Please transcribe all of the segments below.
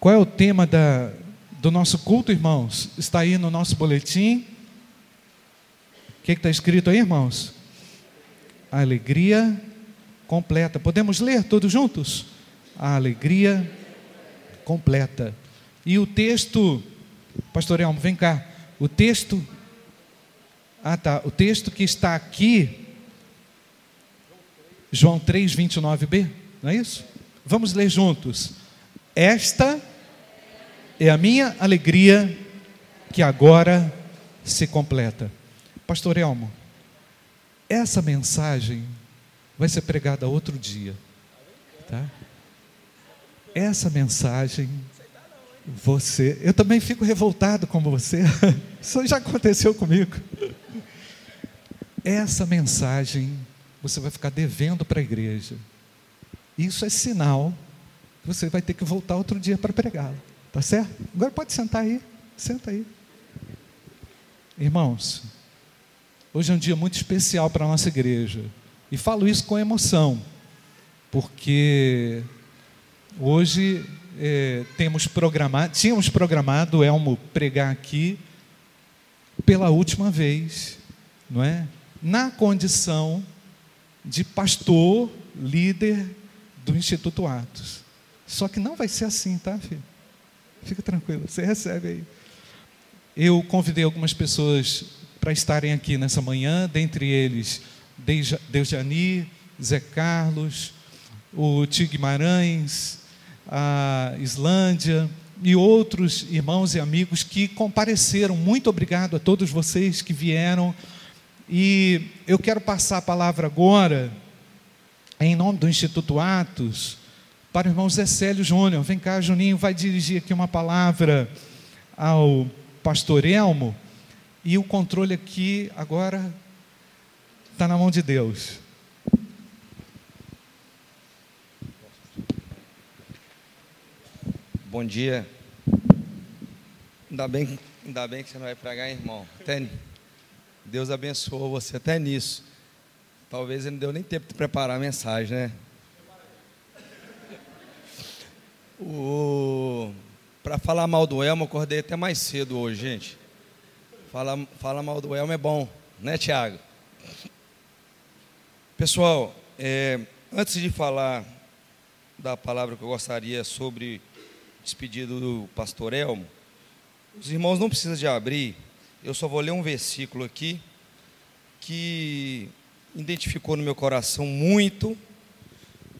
Qual é o tema da, do nosso culto, irmãos? Está aí no nosso boletim. O que está escrito aí, irmãos? A alegria completa. Podemos ler todos juntos? A alegria completa. E o texto, pastor Elmo, vem cá. O texto, ah tá, o texto que está aqui, João 3, 29b, não é isso? Vamos ler juntos. Esta é a minha alegria que agora se completa. Pastor Elmo, essa mensagem vai ser pregada outro dia, tá? Essa mensagem você, eu também fico revoltado como você. Isso já aconteceu comigo. Essa mensagem você vai ficar devendo para a igreja. Isso é sinal que você vai ter que voltar outro dia para pregá-la. Tá certo? Agora pode sentar aí. Senta aí. Irmãos, hoje é um dia muito especial para a nossa igreja. E falo isso com emoção, porque hoje é, temos programado, tínhamos programado o Elmo pregar aqui pela última vez, não é? Na condição de pastor, líder do Instituto Atos. Só que não vai ser assim, tá, filho? Fica tranquilo, você recebe aí. Eu convidei algumas pessoas para estarem aqui nessa manhã, dentre eles Deujani, Zé Carlos, o Tio a Islândia e outros irmãos e amigos que compareceram. Muito obrigado a todos vocês que vieram. E eu quero passar a palavra agora, em nome do Instituto Atos, para o irmão Zé Célio Júnior. Vem cá, Juninho, vai dirigir aqui uma palavra ao pastor Elmo. E o controle aqui agora está na mão de Deus. Bom dia. Ainda bem, ainda bem que você não vai pregar, irmão. Até, Deus abençoou você até nisso. Talvez ele não deu nem tempo de preparar a mensagem, né? Para falar mal do Elmo, acordei até mais cedo hoje, gente. Fala, fala mal do Elmo é bom, né, Tiago? Pessoal, é, antes de falar da palavra que eu gostaria sobre despedido do pastor Elmo, os irmãos não precisam de abrir, eu só vou ler um versículo aqui que identificou no meu coração muito.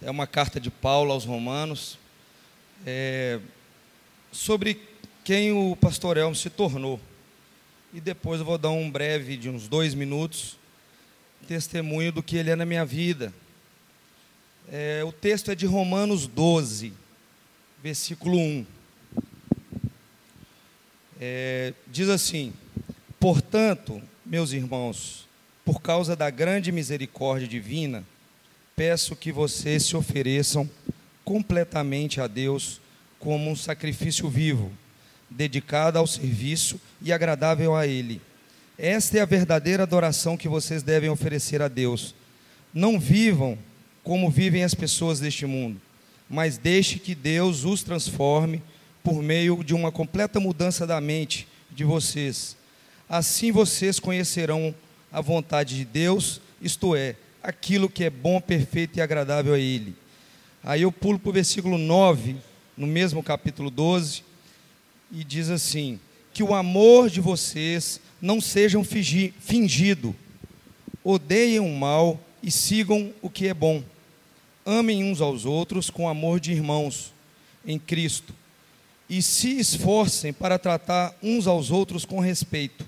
É uma carta de Paulo aos Romanos, é, sobre quem o pastor Elmo se tornou. E depois eu vou dar um breve, de uns dois minutos, testemunho do que ele é na minha vida. É, o texto é de Romanos 12 versículo 1. É, diz assim: Portanto, meus irmãos, por causa da grande misericórdia divina, peço que vocês se ofereçam completamente a Deus como um sacrifício vivo, dedicado ao serviço e agradável a Ele. Esta é a verdadeira adoração que vocês devem oferecer a Deus. Não vivam como vivem as pessoas deste mundo mas deixe que Deus os transforme por meio de uma completa mudança da mente de vocês. Assim vocês conhecerão a vontade de Deus, isto é, aquilo que é bom, perfeito e agradável a Ele. Aí eu pulo para o versículo 9, no mesmo capítulo 12, e diz assim: Que o amor de vocês não seja fingido, odeiem o mal e sigam o que é bom amem uns aos outros com amor de irmãos em Cristo e se esforcem para tratar uns aos outros com respeito.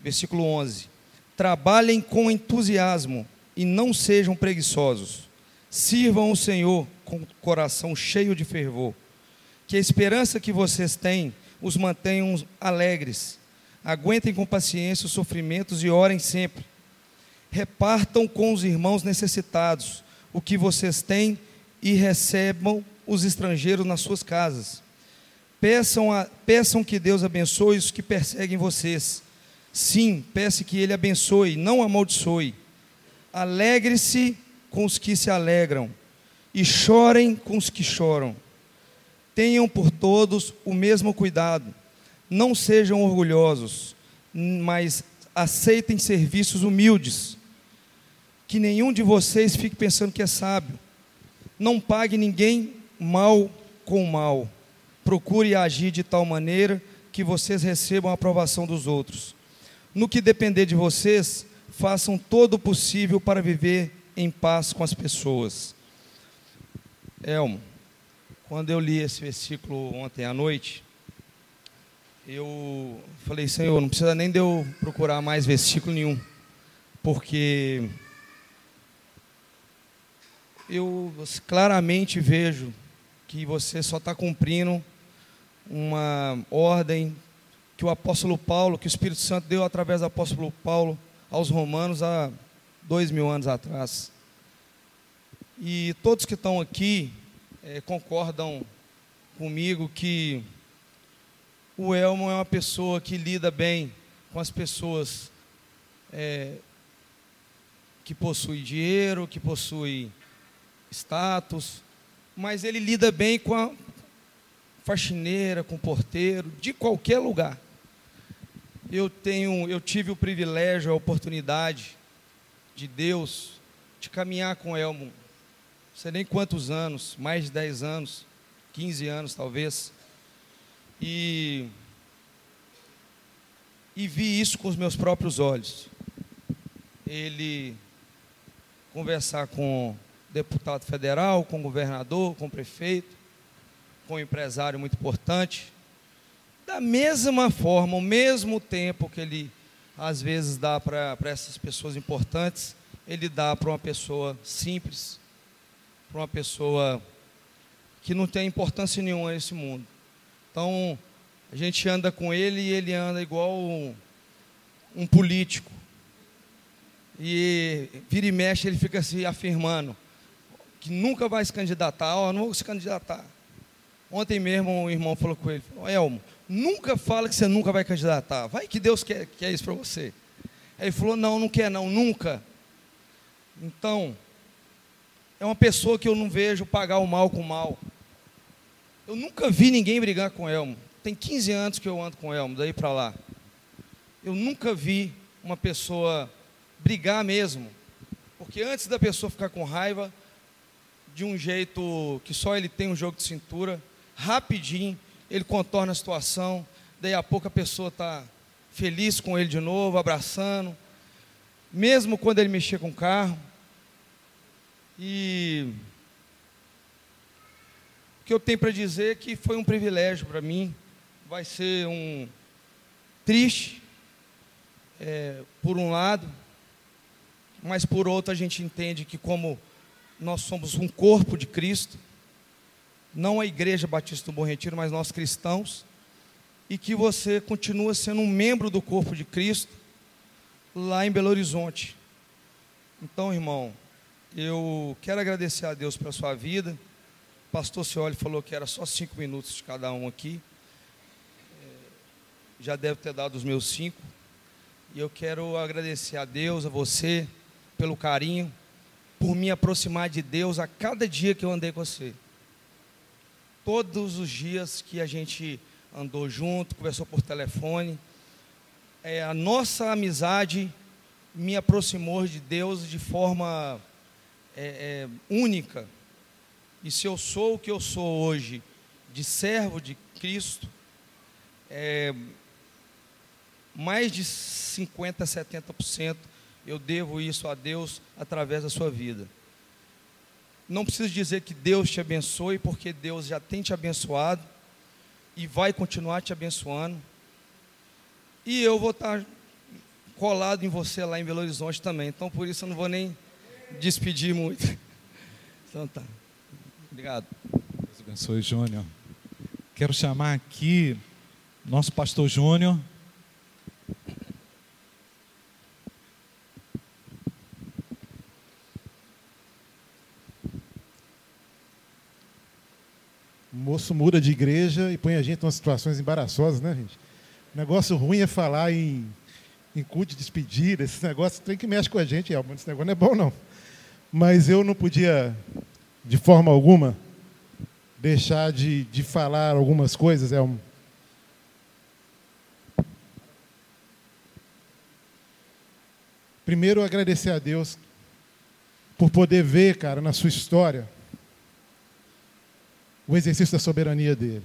Versículo 11: Trabalhem com entusiasmo e não sejam preguiçosos. Sirvam o Senhor com coração cheio de fervor. Que a esperança que vocês têm os mantenham alegres. Aguentem com paciência os sofrimentos e orem sempre. Repartam com os irmãos necessitados o que vocês têm e recebam os estrangeiros nas suas casas. Peçam, a, peçam que Deus abençoe os que perseguem vocês. Sim, peça que Ele abençoe, não amaldiçoe. Alegre-se com os que se alegram, e chorem com os que choram. Tenham por todos o mesmo cuidado. Não sejam orgulhosos, mas aceitem serviços humildes. Que nenhum de vocês fique pensando que é sábio. Não pague ninguém mal com mal. Procure agir de tal maneira que vocês recebam a aprovação dos outros. No que depender de vocês, façam todo o possível para viver em paz com as pessoas. Elmo, quando eu li esse versículo ontem à noite, eu falei, Senhor, não precisa nem de eu procurar mais versículo nenhum, porque eu claramente vejo que você só está cumprindo uma ordem que o apóstolo Paulo, que o Espírito Santo deu através do apóstolo Paulo aos romanos há dois mil anos atrás. E todos que estão aqui é, concordam comigo que o Elmo é uma pessoa que lida bem com as pessoas é, que possuem dinheiro, que possuem status, mas ele lida bem com a faxineira, com o porteiro, de qualquer lugar. Eu tenho, eu tive o privilégio, a oportunidade de Deus de caminhar com Elmo, não sei nem quantos anos, mais de 10 anos, 15 anos talvez. E e vi isso com os meus próprios olhos. Ele conversar com deputado federal, com governador, com prefeito, com empresário muito importante. Da mesma forma, o mesmo tempo que ele às vezes dá para essas pessoas importantes, ele dá para uma pessoa simples, para uma pessoa que não tem importância nenhuma nesse mundo. Então, a gente anda com ele e ele anda igual um, um político. E vira e mexe, ele fica se afirmando que nunca vai se candidatar, ó, não vou se candidatar. Ontem mesmo um irmão falou com ele, Elmo, nunca fala que você nunca vai candidatar. Vai que Deus quer, quer isso para você. Aí ele falou, não, não quer não, nunca. Então, é uma pessoa que eu não vejo pagar o mal com o mal. Eu nunca vi ninguém brigar com Elmo. Tem 15 anos que eu ando com Elmo, daí para lá. Eu nunca vi uma pessoa brigar mesmo. Porque antes da pessoa ficar com raiva, de um jeito que só ele tem um jogo de cintura, rapidinho, ele contorna a situação, daí a pouco a pessoa está feliz com ele de novo, abraçando, mesmo quando ele mexia com o carro. E o que eu tenho para dizer é que foi um privilégio para mim, vai ser um triste, é, por um lado, mas por outro a gente entende que como nós somos um corpo de Cristo, não a Igreja Batista do Bom Retiro, mas nós cristãos, e que você continua sendo um membro do corpo de Cristo lá em Belo Horizonte. Então, irmão, eu quero agradecer a Deus pela sua vida. O pastor Cioli falou que era só cinco minutos de cada um aqui. É, já deve ter dado os meus cinco. E eu quero agradecer a Deus, a você, pelo carinho por me aproximar de Deus a cada dia que eu andei com você. Todos os dias que a gente andou junto, conversou por telefone, é, a nossa amizade me aproximou de Deus de forma é, é, única. E se eu sou o que eu sou hoje, de servo de Cristo, é, mais de 50%, 70% eu devo isso a Deus através da sua vida. Não preciso dizer que Deus te abençoe, porque Deus já tem te abençoado e vai continuar te abençoando. E eu vou estar colado em você lá em Belo Horizonte também. Então por isso eu não vou nem despedir muito. Então tá. Obrigado. Deus abençoe, Júnior. Quero chamar aqui nosso pastor Júnior. Moço muda de igreja e põe a gente em umas situações embaraçosas, né, gente? O negócio ruim é falar em, em culto de despedida, esses negócios tem que mexe com a gente, Elmo. Esse negócio não é bom, não. Mas eu não podia, de forma alguma, deixar de, de falar algumas coisas, um. Primeiro, agradecer a Deus por poder ver, cara, na sua história, o exercício da soberania dele.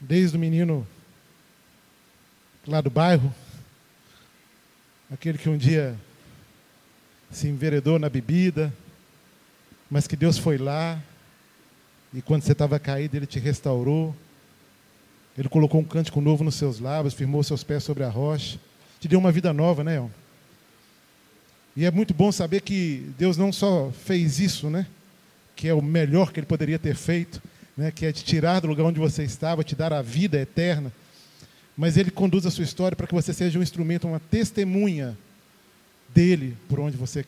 Desde o menino lá do bairro, aquele que um dia se enveredou na bebida, mas que Deus foi lá e quando você estava caído, Ele te restaurou. Ele colocou um cântico novo nos seus lábios, firmou seus pés sobre a rocha, te deu uma vida nova, né, Elmo? E é muito bom saber que Deus não só fez isso, né? Que é o melhor que Ele poderia ter feito, né? Que é te tirar do lugar onde você estava, te dar a vida eterna mas Ele conduz a sua história para que você seja um instrumento, uma testemunha dele por onde você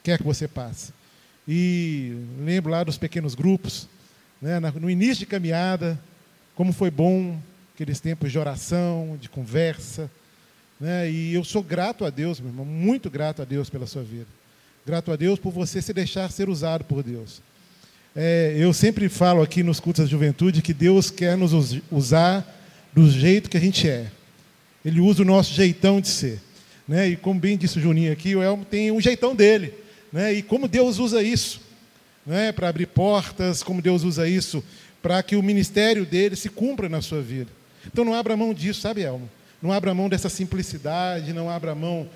quer que você passe. E lembro lá dos pequenos grupos, né, no início de caminhada, como foi bom aqueles tempos de oração, de conversa. Né, e eu sou grato a Deus, meu irmão, muito grato a Deus pela sua vida. Grato a Deus por você se deixar ser usado por Deus. É, eu sempre falo aqui nos cultos da juventude que Deus quer nos usar do jeito que a gente é. Ele usa o nosso jeitão de ser. Né? E como bem disse o Juninho aqui, o Elmo tem um jeitão dele. Né? E como Deus usa isso né? para abrir portas, como Deus usa isso para que o ministério dele se cumpra na sua vida. Então não abra mão disso, sabe, Elmo? Não abra mão dessa simplicidade, não abra mão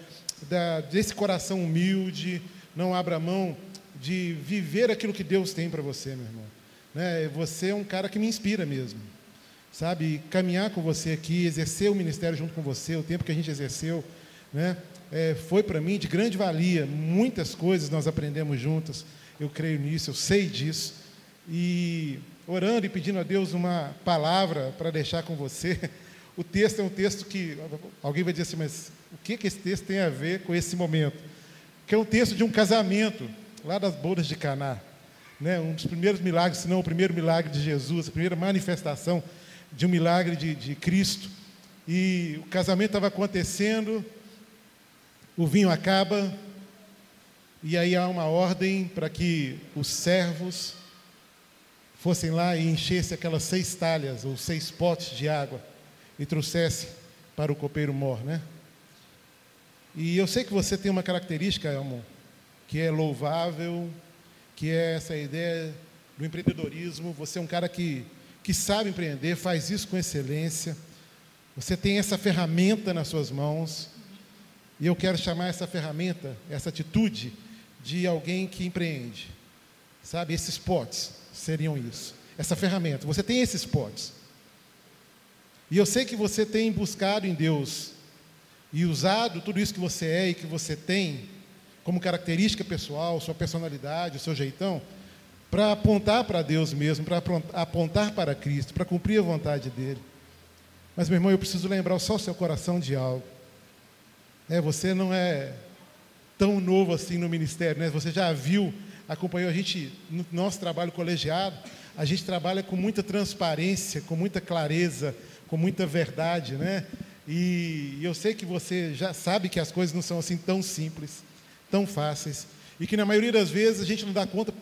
da, desse coração humilde, não abra mão de viver aquilo que Deus tem para você, meu irmão. Né? Você é um cara que me inspira mesmo sabe, caminhar com você aqui, exercer o ministério junto com você, o tempo que a gente exerceu, né, é, foi para mim de grande valia. Muitas coisas nós aprendemos juntas, eu creio nisso, eu sei disso. E orando e pedindo a Deus uma palavra para deixar com você. O texto é um texto que alguém vai dizer assim, mas o que, que esse texto tem a ver com esse momento? Que é um texto de um casamento, lá das bodas de Caná. Né, um dos primeiros milagres, se não o primeiro milagre de Jesus, a primeira manifestação de um milagre de, de Cristo. E o casamento estava acontecendo, o vinho acaba, e aí há uma ordem para que os servos fossem lá e enchessem aquelas seis talhas ou seis potes de água e trouxessem para o copeiro mor, né? E eu sei que você tem uma característica, Elmo, que é louvável, que é essa ideia do empreendedorismo. Você é um cara que que sabe empreender, faz isso com excelência. Você tem essa ferramenta nas suas mãos. E eu quero chamar essa ferramenta, essa atitude, de alguém que empreende. Sabe, esses potes seriam isso. Essa ferramenta. Você tem esses potes. E eu sei que você tem buscado em Deus e usado tudo isso que você é e que você tem como característica pessoal, sua personalidade, o seu jeitão, para apontar para Deus mesmo, para apontar para Cristo, para cumprir a vontade dele. Mas, meu irmão, eu preciso lembrar só o seu coração de algo. É, você não é tão novo assim no ministério, né? Você já viu, acompanhou a gente no nosso trabalho colegiado, a gente trabalha com muita transparência, com muita clareza, com muita verdade, né? E eu sei que você já sabe que as coisas não são assim tão simples, tão fáceis, e que na maioria das vezes a gente não dá conta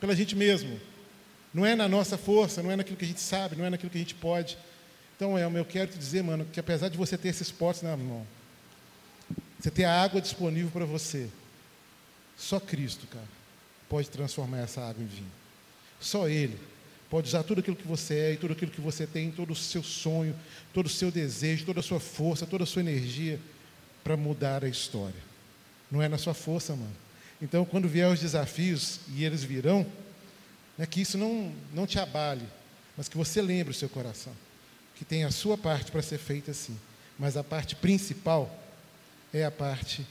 pela gente mesmo. Não é na nossa força, não é naquilo que a gente sabe, não é naquilo que a gente pode. Então, Elmo, eu quero te dizer, mano, que apesar de você ter esses potes na mão, você ter a água disponível para você, só Cristo, cara, pode transformar essa água em vinho. Só Ele pode usar tudo aquilo que você é e tudo aquilo que você tem, todo o seu sonho, todo o seu desejo, toda a sua força, toda a sua energia para mudar a história. Não é na sua força, mano. Então, quando vier os desafios, e eles virão, é que isso não, não te abale, mas que você lembre o seu coração, que tem a sua parte para ser feita assim, mas a parte principal é a parte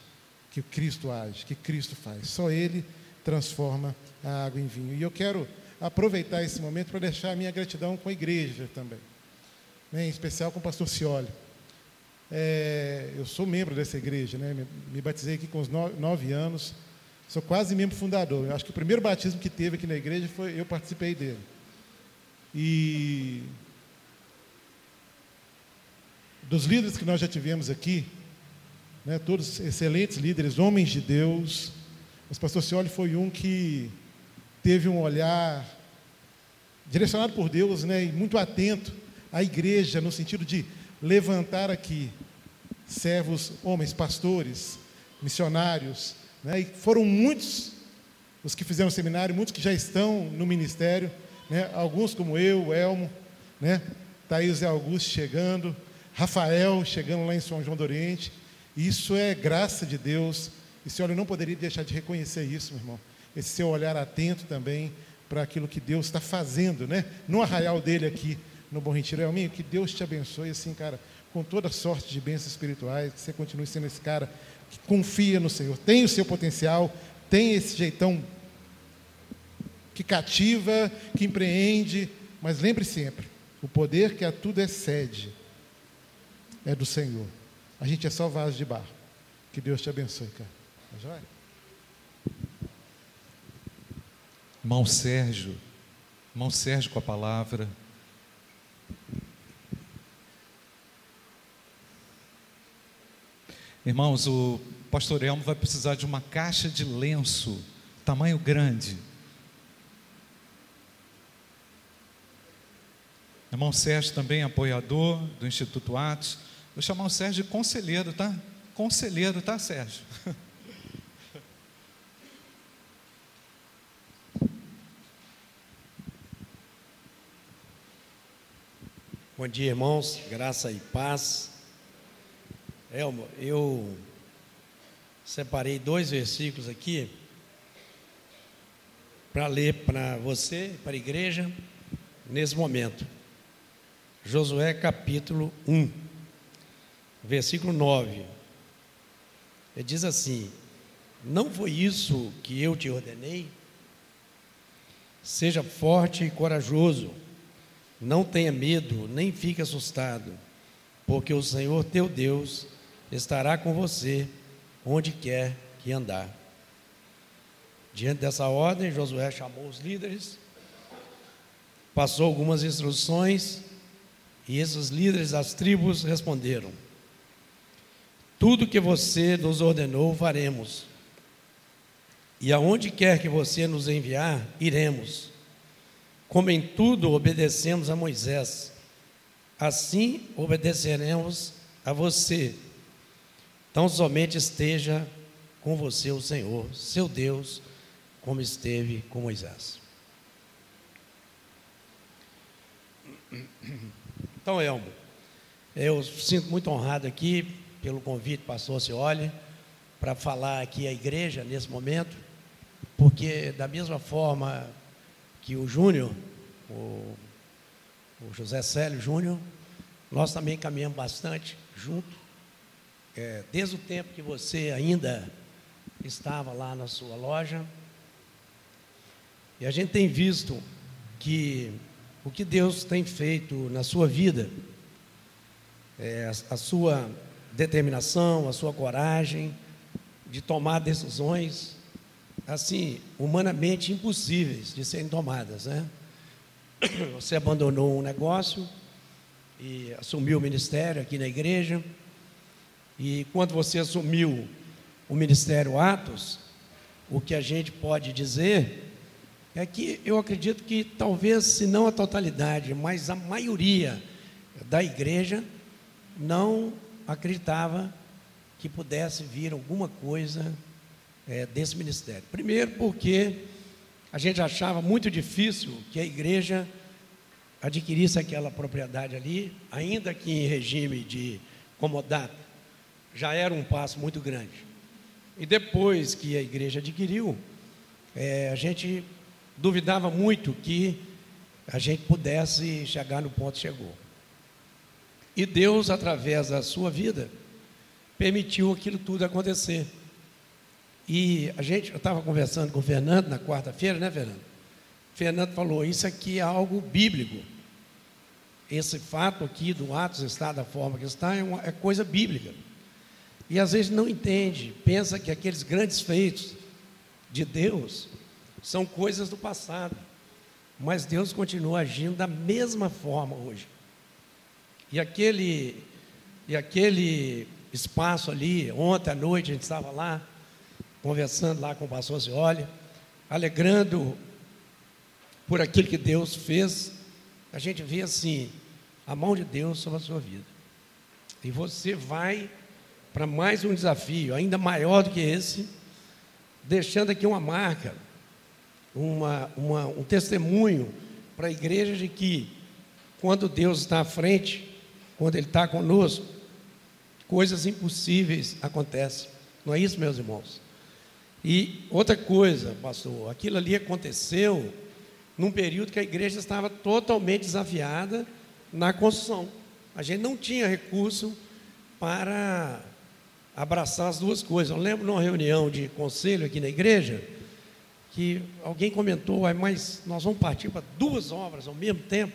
que Cristo age, que Cristo faz. Só Ele transforma a água em vinho. E eu quero aproveitar esse momento para deixar a minha gratidão com a igreja também, né? em especial com o pastor Cioli. É, eu sou membro dessa igreja, né? me, me batizei aqui com os nove, nove anos. Sou quase membro fundador. Eu acho que o primeiro batismo que teve aqui na igreja foi eu participei dele. E dos líderes que nós já tivemos aqui, né, todos excelentes líderes, homens de Deus, mas pastor Cioli foi um que teve um olhar direcionado por Deus, né, e muito atento à igreja no sentido de levantar aqui servos, homens, pastores, missionários, né, e foram muitos os que fizeram seminário, muitos que já estão no ministério, né, alguns como eu, Elmo, né, Thaís e Augusto chegando, Rafael chegando lá em São João do Oriente. Isso é graça de Deus. E senhor, eu não poderia deixar de reconhecer isso, meu irmão. Esse seu olhar atento também para aquilo que Deus está fazendo, né? No arraial dele aqui no Bom Retiro. Elminho, que Deus te abençoe, assim, cara, com toda sorte de bênçãos espirituais, que você continue sendo esse cara que confia no Senhor, tem o seu potencial, tem esse jeitão que cativa, que empreende, mas lembre sempre, o poder que a tudo excede é do Senhor. A gente é só vaso de barro. Que Deus te abençoe, cara. Tá joia? Irmão Sérgio, irmão Sérgio com a palavra. Irmãos, o pastor Elmo vai precisar de uma caixa de lenço, tamanho grande. Irmão Sérgio também apoiador do Instituto Atos. Vou chamar o Sérgio de conselheiro, tá? Conselheiro, tá, Sérgio? Bom dia, irmãos. Graça e paz. Elmo, eu separei dois versículos aqui para ler para você, para a igreja, nesse momento. Josué capítulo 1, versículo 9. Ele diz assim: Não foi isso que eu te ordenei? Seja forte e corajoso não tenha medo, nem fique assustado, porque o Senhor teu Deus estará com você onde quer que andar. Diante dessa ordem, Josué chamou os líderes, passou algumas instruções, e esses líderes das tribos responderam: Tudo que você nos ordenou, faremos. E aonde quer que você nos enviar, iremos como em tudo obedecemos a Moisés, assim obedeceremos a você. Então somente esteja com você o Senhor, seu Deus, como esteve com Moisés. Então, Elmo, eu sinto muito honrado aqui pelo convite, pastor Cioli, para falar aqui à igreja nesse momento, porque da mesma forma que o Júnior, o, o, José Célio Júnior, nós também caminhamos bastante junto. É, desde o tempo que você ainda estava lá na sua loja. E a gente tem visto que o que Deus tem feito na sua vida, é, a, a sua determinação, a sua coragem de tomar decisões assim, humanamente impossíveis de serem tomadas, né? Você abandonou um negócio e assumiu o ministério aqui na igreja. E quando você assumiu o ministério Atos, o que a gente pode dizer é que eu acredito que talvez, se não a totalidade, mas a maioria da igreja não acreditava que pudesse vir alguma coisa é, desse ministério. Primeiro, porque a gente achava muito difícil que a igreja adquirisse aquela propriedade ali, ainda que em regime de comodato, já era um passo muito grande. E depois que a igreja adquiriu, é, a gente duvidava muito que a gente pudesse chegar no ponto que chegou. E Deus, através da sua vida, permitiu aquilo tudo acontecer. E a gente, eu estava conversando com o Fernando na quarta-feira, né, Fernando? O Fernando falou: Isso aqui é algo bíblico. Esse fato aqui do Atos estar da forma que está é, uma, é coisa bíblica. E às vezes não entende, pensa que aqueles grandes feitos de Deus são coisas do passado. Mas Deus continua agindo da mesma forma hoje. E aquele, e aquele espaço ali, ontem à noite a gente estava lá, conversando lá com o pastor Zioli, alegrando por aquilo que Deus fez, a gente vê assim, a mão de Deus sobre a sua vida. E você vai para mais um desafio, ainda maior do que esse, deixando aqui uma marca, uma, uma, um testemunho para a igreja de que, quando Deus está à frente, quando Ele está conosco, coisas impossíveis acontecem. Não é isso, meus irmãos? E outra coisa, pastor, aquilo ali aconteceu num período que a igreja estava totalmente desafiada na construção. A gente não tinha recurso para abraçar as duas coisas. Eu lembro numa reunião de conselho aqui na igreja que alguém comentou, mas nós vamos partir para duas obras ao mesmo tempo,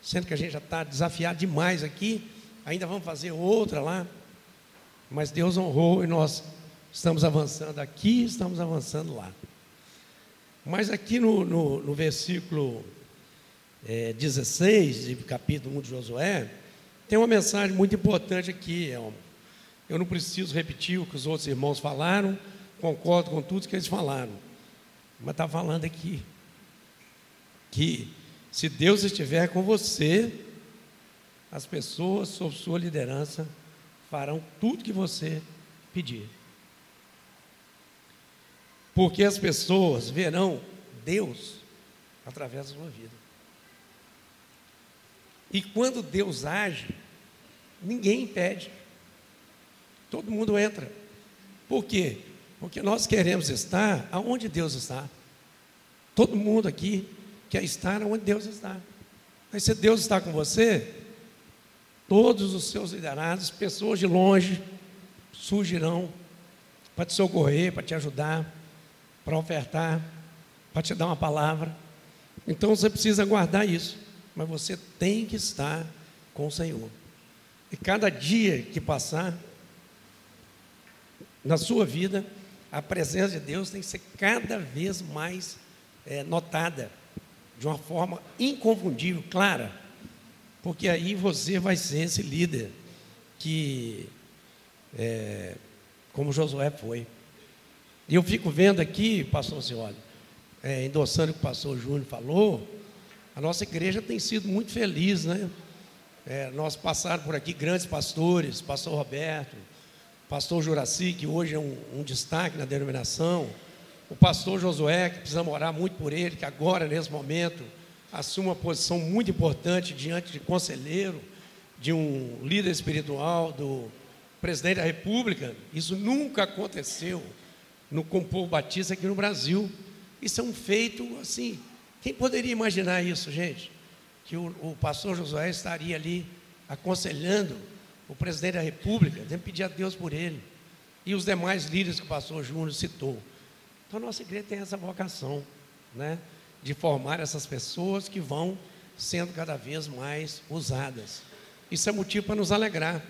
sendo que a gente já está desafiado demais aqui, ainda vamos fazer outra lá. Mas Deus honrou e nós estamos avançando aqui, estamos avançando lá. Mas aqui no, no, no versículo é, 16, de capítulo 1 de Josué, tem uma mensagem muito importante aqui, Elmo. Eu não preciso repetir o que os outros irmãos falaram, concordo com tudo que eles falaram. Mas está falando aqui que se Deus estiver com você, as pessoas sob sua liderança farão tudo que você pedir. Porque as pessoas verão Deus através da sua vida. E quando Deus age, ninguém impede. Todo mundo entra. Por quê? Porque nós queremos estar aonde Deus está. Todo mundo aqui quer estar onde Deus está. Mas se Deus está com você, todos os seus liderados, pessoas de longe, surgirão para te socorrer, para te ajudar, para ofertar, para te dar uma palavra. Então você precisa guardar isso mas você tem que estar com o Senhor. E cada dia que passar na sua vida, a presença de Deus tem que ser cada vez mais é, notada, de uma forma inconfundível, clara, porque aí você vai ser esse líder que, é, como Josué foi. E eu fico vendo aqui, pastor Cioli, é, endossando o que o pastor Júnior falou, a nossa igreja tem sido muito feliz, né? É, nós passaram por aqui grandes pastores, pastor Roberto, pastor Juraci, que hoje é um, um destaque na denominação, o pastor Josué, que precisa orar muito por ele, que agora, nesse momento, assume uma posição muito importante diante de conselheiro, de um líder espiritual, do presidente da República. Isso nunca aconteceu no com o povo batista aqui no Brasil. Isso é um feito, assim, quem poderia imaginar isso, gente? Que o, o pastor Josué estaria ali aconselhando o presidente da República, tem que pedir a Deus por ele. E os demais líderes que o pastor Júnior citou. Então, a nossa igreja tem essa vocação, né? De formar essas pessoas que vão sendo cada vez mais usadas. Isso é motivo para nos alegrar.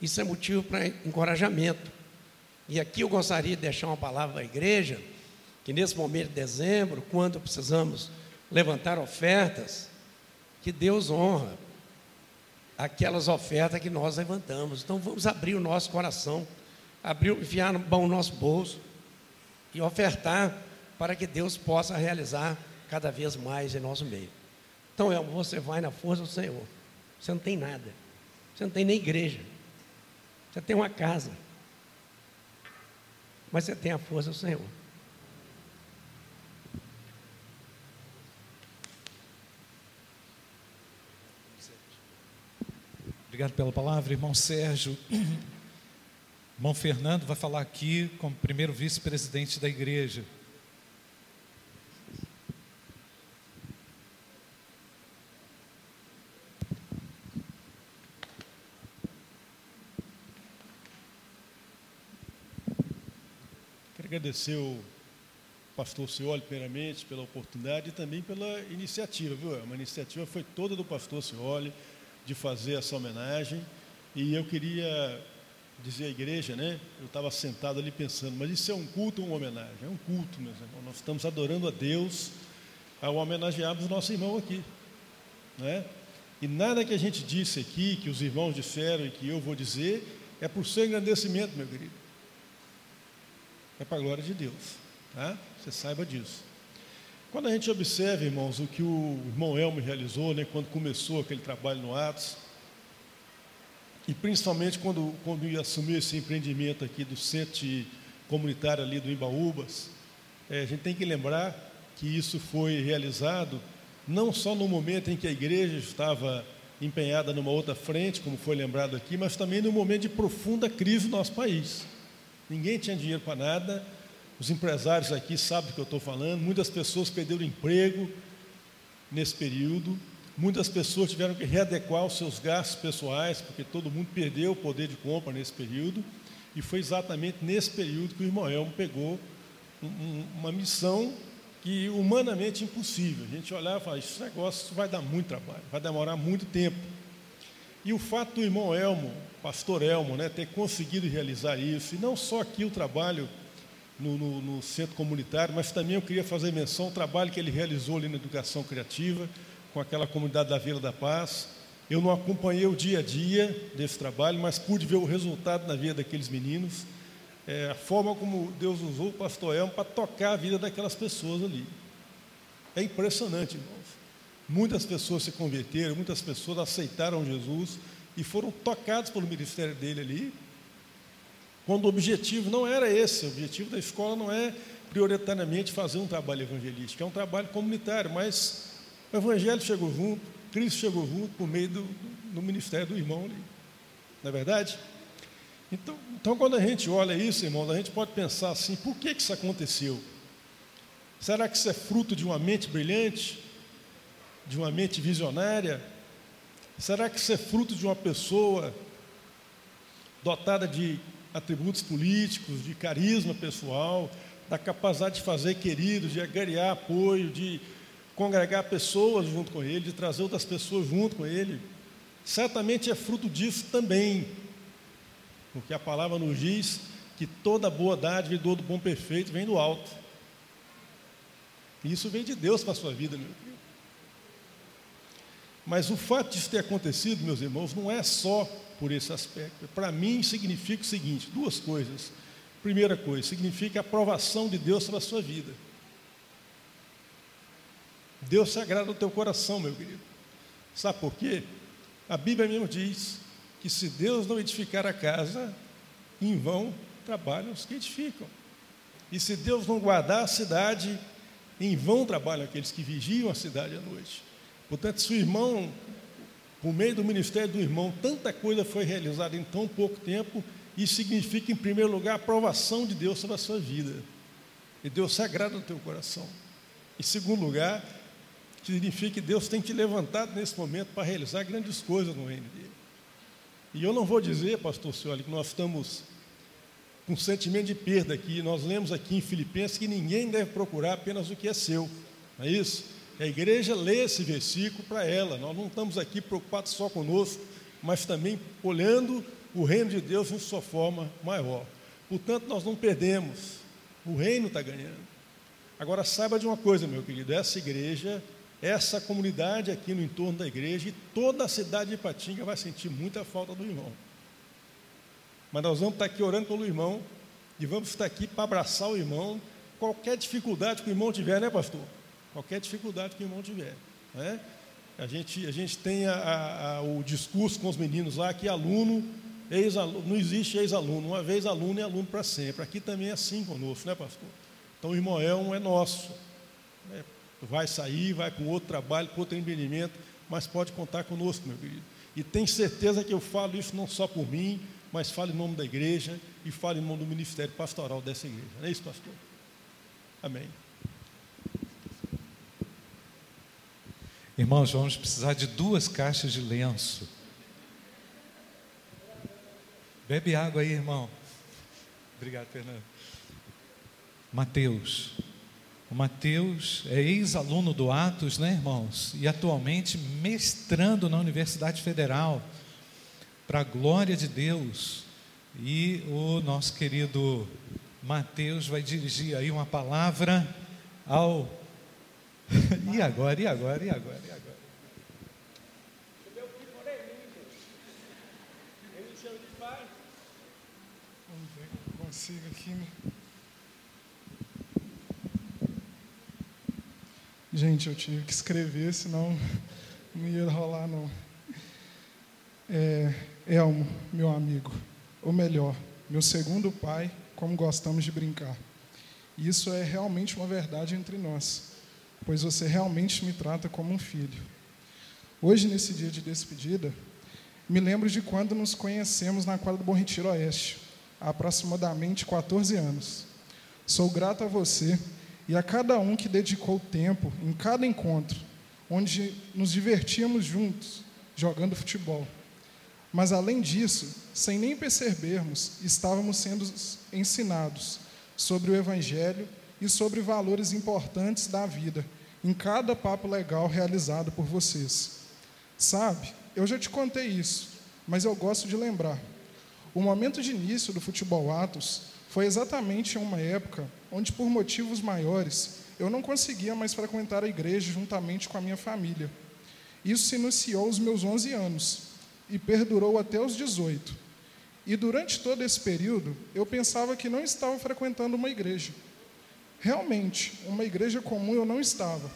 Isso é motivo para encorajamento. E aqui eu gostaria de deixar uma palavra à igreja que nesse momento de dezembro, quando precisamos levantar ofertas, que Deus honra aquelas ofertas que nós levantamos. Então vamos abrir o nosso coração, abrir, enfiar no nosso bolso e ofertar para que Deus possa realizar cada vez mais em nosso meio. Então, Elmo, você vai na força do Senhor. Você não tem nada. Você não tem nem igreja. Você tem uma casa. Mas você tem a força do Senhor. Obrigado pela palavra, irmão Sérgio. Irmão Fernando vai falar aqui como primeiro vice-presidente da igreja. Agradecer o pastor Cioli, primeiramente, pela oportunidade e também pela iniciativa, viu? Uma iniciativa foi toda do pastor Cioli de fazer essa homenagem. E eu queria dizer à igreja, né? Eu estava sentado ali pensando, mas isso é um culto ou uma homenagem? É um culto, meus irmãos. Nós estamos adorando a Deus ao homenagearmos o nosso irmão aqui, né? E nada que a gente disse aqui, que os irmãos disseram e que eu vou dizer, é por seu engrandecimento, meu querido. É para a glória de Deus, tá? Você saiba disso. Quando a gente observa, irmãos, o que o irmão Elmo realizou, né, quando começou aquele trabalho no Atos, e principalmente quando, quando ia assumir esse empreendimento aqui do centro comunitário ali do Imbaúbas, é, a gente tem que lembrar que isso foi realizado não só no momento em que a igreja estava empenhada numa outra frente, como foi lembrado aqui, mas também no momento de profunda crise no nosso país. Ninguém tinha dinheiro para nada, os empresários aqui sabem do que eu estou falando, muitas pessoas perderam emprego nesse período, muitas pessoas tiveram que readequar os seus gastos pessoais, porque todo mundo perdeu o poder de compra nesse período, e foi exatamente nesse período que o irmão Elmo pegou um, uma missão que humanamente impossível. A gente olhava e falava, esse negócio vai dar muito trabalho, vai demorar muito tempo. E o fato do irmão Elmo, pastor Elmo, né, ter conseguido realizar isso, e não só aqui o trabalho no, no, no, centro comunitário, mas também eu queria fazer menção ao trabalho que ele realizou ali na educação criativa, com aquela comunidade da Vila da Paz. Eu não acompanhei o dia a dia desse trabalho, mas pude ver o resultado na vida daqueles meninos, é, a forma como Deus usou o pastor Elmo para tocar a vida daquelas pessoas ali. É impressionante, irmãos. Muitas pessoas se converteram, muitas pessoas aceitaram Jesus e foram tocados pelo ministério dele ali, quando o objetivo não era esse, o objetivo da escola não é prioritariamente fazer um trabalho evangelístico, é um trabalho comunitário, mas o evangelho chegou junto, Cristo chegou junto por meio do, do ministério do irmão ali. Não é verdade? Então, então, quando a gente olha isso, irmão, a gente pode pensar assim: por que, que isso aconteceu? Será que isso é fruto de uma mente brilhante? De uma mente visionária? Será que isso é fruto de uma pessoa dotada de atributos políticos, de carisma pessoal, da capacidade de fazer queridos, de agregar apoio, de congregar pessoas junto com ele, de trazer outras pessoas junto com ele. Certamente é fruto disso também, porque a palavra nos diz que toda boa dádiva e todo bom perfeito vem do alto. E isso vem de Deus para a sua vida, meu. Mas o fato disso ter acontecido, meus irmãos, não é só por esse aspecto. Para mim, significa o seguinte: duas coisas. Primeira coisa, significa a aprovação de Deus sobre a sua vida. Deus se agrada no teu coração, meu querido. Sabe por quê? A Bíblia mesmo diz que se Deus não edificar a casa, em vão trabalham os que edificam. E se Deus não guardar a cidade, em vão trabalham aqueles que vigiam a cidade à noite. Portanto, se o irmão por meio do ministério do irmão, tanta coisa foi realizada em tão pouco tempo, isso significa, em primeiro lugar, a aprovação de Deus sobre a sua vida. E Deus se agrada no teu coração. Em segundo lugar, significa que Deus tem te levantado nesse momento para realizar grandes coisas no reino dele. E eu não vou dizer, pastor Cioli, que nós estamos com sentimento de perda aqui. Nós lemos aqui em Filipenses que ninguém deve procurar apenas o que é seu. Não é isso? A igreja lê esse versículo para ela. Nós não estamos aqui preocupados só conosco, mas também olhando o reino de Deus em sua forma maior. Portanto, nós não perdemos. O reino está ganhando. Agora, saiba de uma coisa, meu querido: essa igreja, essa comunidade aqui no entorno da igreja e toda a cidade de Patinga vai sentir muita falta do irmão. Mas nós vamos estar aqui orando pelo irmão e vamos estar aqui para abraçar o irmão. Qualquer dificuldade que o irmão tiver, né, pastor? Qualquer dificuldade que o irmão tiver. Né? A, gente, a gente tem a, a, o discurso com os meninos lá que aluno, ex -aluno, não existe ex-aluno, uma vez aluno é aluno para sempre. Aqui também é assim conosco, né, pastor? Então o irmão é nosso. Né? Vai sair, vai com outro trabalho, com outro empreendimento, mas pode contar conosco, meu querido. E tem certeza que eu falo isso não só por mim, mas falo em nome da igreja e falo em nome do ministério pastoral dessa igreja. Não é isso, pastor? Amém. Irmãos, vamos precisar de duas caixas de lenço. Bebe água aí, irmão. Obrigado, Fernando. Mateus. O Mateus é ex-aluno do Atos, né, irmãos? E atualmente mestrando na Universidade Federal, para a glória de Deus. E o nosso querido Mateus vai dirigir aí uma palavra ao e agora, e agora, e agora, e agora? Vamos ver eu consigo aqui. Né? Gente, eu tive que escrever, senão não ia rolar, não. É, Elmo, meu amigo, ou melhor, meu segundo pai, como gostamos de brincar. Isso é realmente uma verdade entre nós, pois você realmente me trata como um filho. Hoje, nesse dia de despedida, me lembro de quando nos conhecemos na quadra do Bom Retiro Oeste, há aproximadamente 14 anos. Sou grato a você e a cada um que dedicou tempo em cada encontro, onde nos divertíamos juntos, jogando futebol. Mas além disso, sem nem percebermos, estávamos sendo ensinados sobre o Evangelho e sobre valores importantes da vida, em cada papo legal realizado por vocês. Sabe, eu já te contei isso, mas eu gosto de lembrar. O momento de início do Futebol Atos foi exatamente em uma época onde, por motivos maiores, eu não conseguia mais frequentar a igreja juntamente com a minha família. Isso se iniciou aos meus 11 anos e perdurou até os 18. E durante todo esse período, eu pensava que não estava frequentando uma igreja. Realmente, uma igreja comum eu não estava,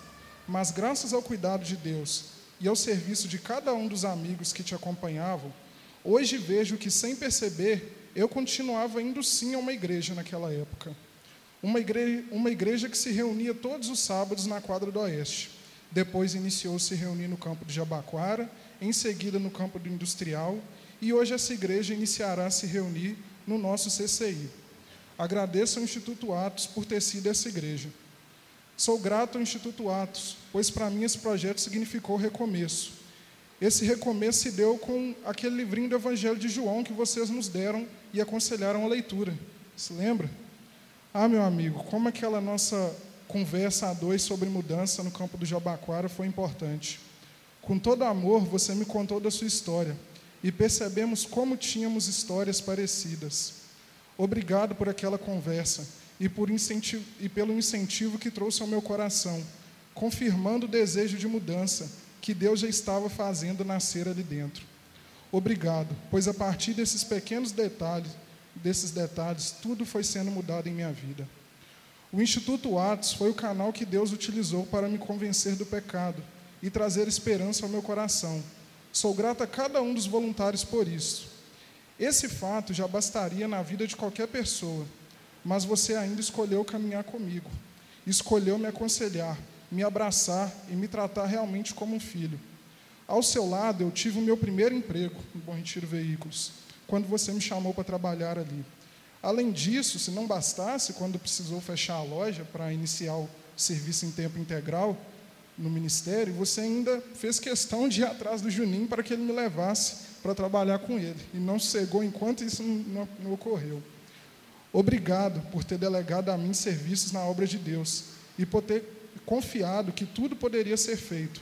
mas graças ao cuidado de Deus e ao serviço de cada um dos amigos que te acompanhavam, hoje vejo que, sem perceber, eu continuava indo sim a uma igreja naquela época. Uma igreja, uma igreja que se reunia todos os sábados na quadra do Oeste. Depois iniciou -se reunir no campo de Jabaquara, em seguida no campo do Industrial, e hoje essa igreja iniciará a se reunir no nosso CCI. Agradeço ao Instituto Atos por ter sido essa igreja. Sou grato ao Instituto Atos, pois para mim esse projeto significou recomeço. Esse recomeço se deu com aquele livrinho do Evangelho de João que vocês nos deram e aconselharam a leitura. Se lembra? Ah, meu amigo, como aquela nossa conversa a dois sobre mudança no campo do Jabaquara foi importante. Com todo amor, você me contou da sua história e percebemos como tínhamos histórias parecidas. Obrigado por aquela conversa e, por incentivo, e pelo incentivo que trouxe ao meu coração, confirmando o desejo de mudança que Deus já estava fazendo nascer ali dentro. Obrigado, pois a partir desses pequenos detalhes, desses detalhes, tudo foi sendo mudado em minha vida. O Instituto Atos foi o canal que Deus utilizou para me convencer do pecado e trazer esperança ao meu coração. Sou grato a cada um dos voluntários por isso. Esse fato já bastaria na vida de qualquer pessoa, mas você ainda escolheu caminhar comigo, escolheu me aconselhar, me abraçar e me tratar realmente como um filho. Ao seu lado, eu tive o meu primeiro emprego no Bom Retiro Veículos, quando você me chamou para trabalhar ali. Além disso, se não bastasse, quando precisou fechar a loja para iniciar o serviço em tempo integral no ministério, você ainda fez questão de ir atrás do Juninho para que ele me levasse para trabalhar com ele. E não cegou enquanto isso não, não ocorreu. Obrigado por ter delegado a mim serviços na obra de Deus e por ter confiado que tudo poderia ser feito.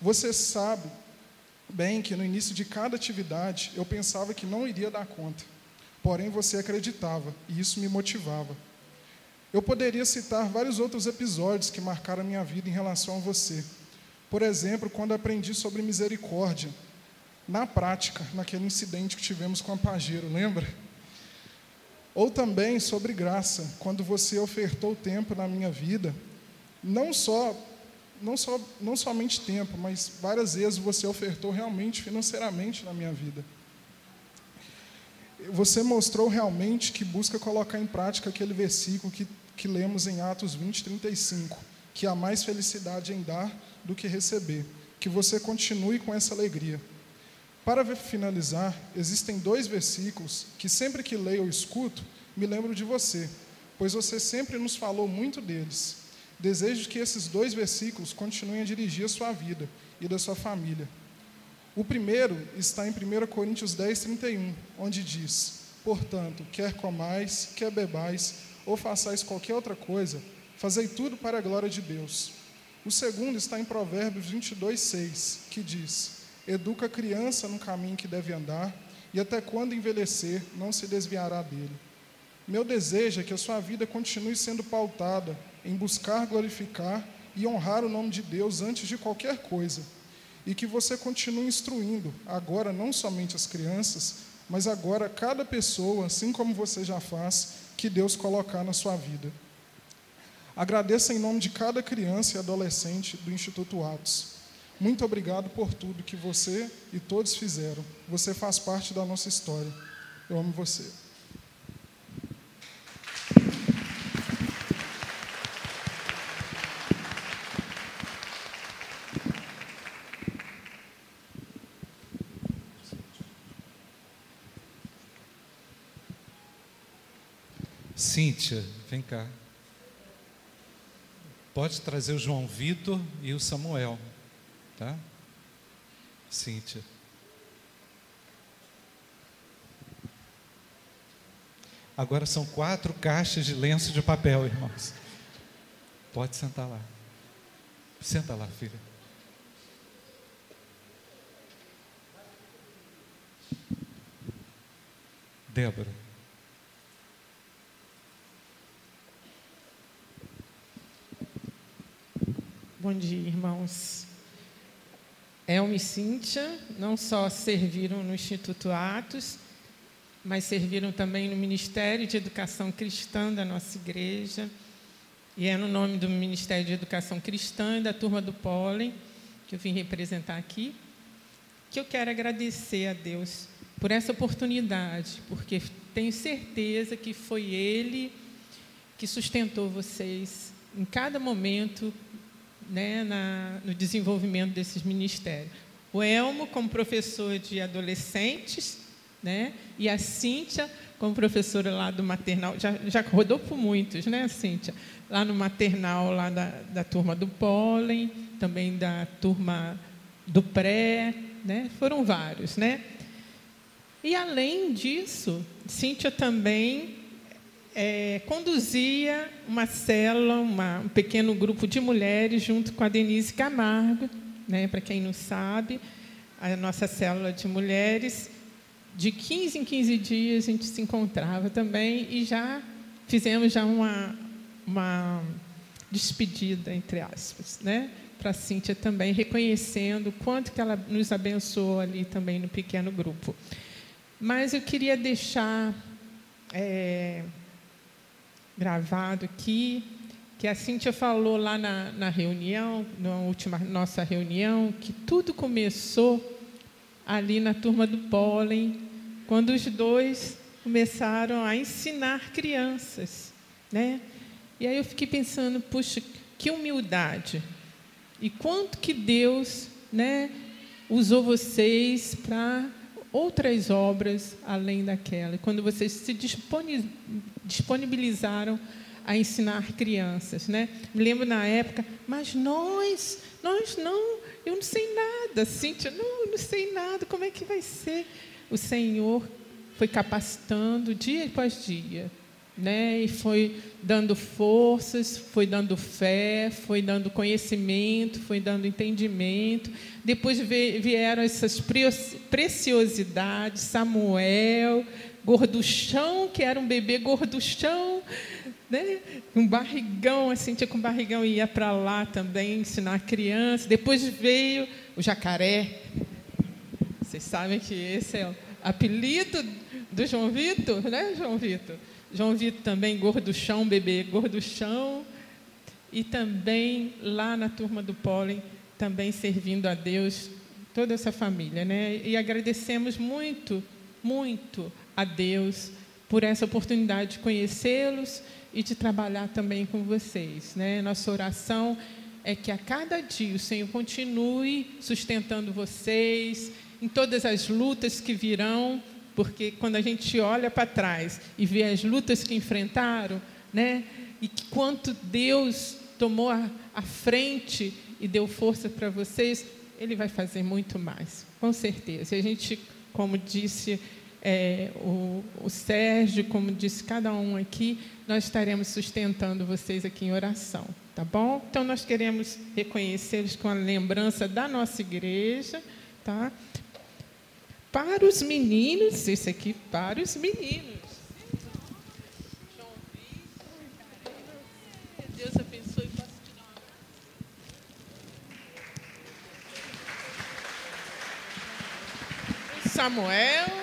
Você sabe bem que no início de cada atividade eu pensava que não iria dar conta. Porém, você acreditava e isso me motivava. Eu poderia citar vários outros episódios que marcaram a minha vida em relação a você. Por exemplo, quando aprendi sobre misericórdia, na prática, naquele incidente que tivemos com a Pajero, lembra? Ou também sobre graça, quando você ofertou tempo na minha vida, não só não, só, não somente tempo, mas várias vezes você ofertou realmente financeiramente na minha vida. Você mostrou realmente que busca colocar em prática aquele versículo que, que lemos em Atos 20, 35, que há mais felicidade em dar do que receber. Que você continue com essa alegria. Para finalizar, existem dois versículos que sempre que leio ou escuto, me lembro de você, pois você sempre nos falou muito deles. Desejo que esses dois versículos continuem a dirigir a sua vida e da sua família. O primeiro está em 1 Coríntios 10, 31, onde diz: Portanto, quer comais, quer bebais, ou façais qualquer outra coisa, fazei tudo para a glória de Deus. O segundo está em Provérbios 22, 6, que diz: Educa a criança no caminho que deve andar, e até quando envelhecer, não se desviará dele. Meu desejo é que a sua vida continue sendo pautada em buscar glorificar e honrar o nome de Deus antes de qualquer coisa. E que você continue instruindo, agora não somente as crianças, mas agora cada pessoa, assim como você já faz, que Deus colocar na sua vida. Agradeço em nome de cada criança e adolescente do Instituto Atos. Muito obrigado por tudo que você e todos fizeram. Você faz parte da nossa história. Eu amo você. Cíntia, vem cá. Pode trazer o João Vitor e o Samuel, tá? Cíntia. Agora são quatro caixas de lenço de papel, irmãos. Pode sentar lá. Senta lá, filha. Débora. Bom dia, irmãos. Elma e Cíntia não só serviram no Instituto Atos, mas serviram também no Ministério de Educação Cristã da nossa igreja. E é no nome do Ministério de Educação Cristã e da turma do Pólen, que eu vim representar aqui, que eu quero agradecer a Deus por essa oportunidade, porque tenho certeza que foi Ele que sustentou vocês em cada momento né, na, no desenvolvimento desses ministérios. O Elmo, como professor de adolescentes, né, e a Cíntia, como professora lá do maternal, já, já rodou por muitos, né, Cíntia? Lá no maternal, lá da, da turma do pólen, também da turma do pré, né, foram vários, né? E além disso, Cíntia também é, conduzia uma célula, uma, um pequeno grupo de mulheres, junto com a Denise Camargo, né, para quem não sabe, a nossa célula de mulheres. De 15 em 15 dias a gente se encontrava também e já fizemos já uma, uma despedida, entre aspas, né, para a Cíntia também, reconhecendo o quanto que ela nos abençoou ali também no pequeno grupo. Mas eu queria deixar é, gravado aqui, que a Cíntia falou lá na, na reunião, na última nossa reunião, que tudo começou ali na turma do pólen, quando os dois começaram a ensinar crianças, né? E aí eu fiquei pensando, puxa, que humildade. E quanto que Deus, né, usou vocês para outras obras além daquela. Quando vocês se disponibilizaram a ensinar crianças, né? Me lembro na época, mas nós, nós não, eu não sei nada, Cíntia, não, eu não sei nada, como é que vai ser? O Senhor foi capacitando dia após dia, né? E foi dando forças, foi dando fé, foi dando conhecimento, foi dando entendimento. Depois vieram essas preciosidades, Samuel, gorduchão, que era um bebê gorduchão, né? um barrigão, assim, tinha com barrigão e ia para lá também ensinar a criança. Depois veio o jacaré. Vocês sabem que esse é o apelido do João Vitor, né, João Vitor? João Vitor também, gorduchão, bebê gorduchão. E também lá na turma do pólen, também servindo a Deus, toda essa família. Né? E agradecemos muito, muito a Deus por essa oportunidade de conhecê-los e de trabalhar também com vocês. Né? Nossa oração é que a cada dia o Senhor continue sustentando vocês em todas as lutas que virão, porque quando a gente olha para trás e vê as lutas que enfrentaram, né, e quanto Deus tomou a, a frente e deu força para vocês, Ele vai fazer muito mais, com certeza. E a gente, como disse é, o, o Sérgio, como disse cada um aqui, nós estaremos sustentando vocês aqui em oração, tá bom? Então nós queremos reconhecê-los com a lembrança da nossa igreja, tá? Para os meninos, esse aqui para os meninos. Deus abençoe. Samuel.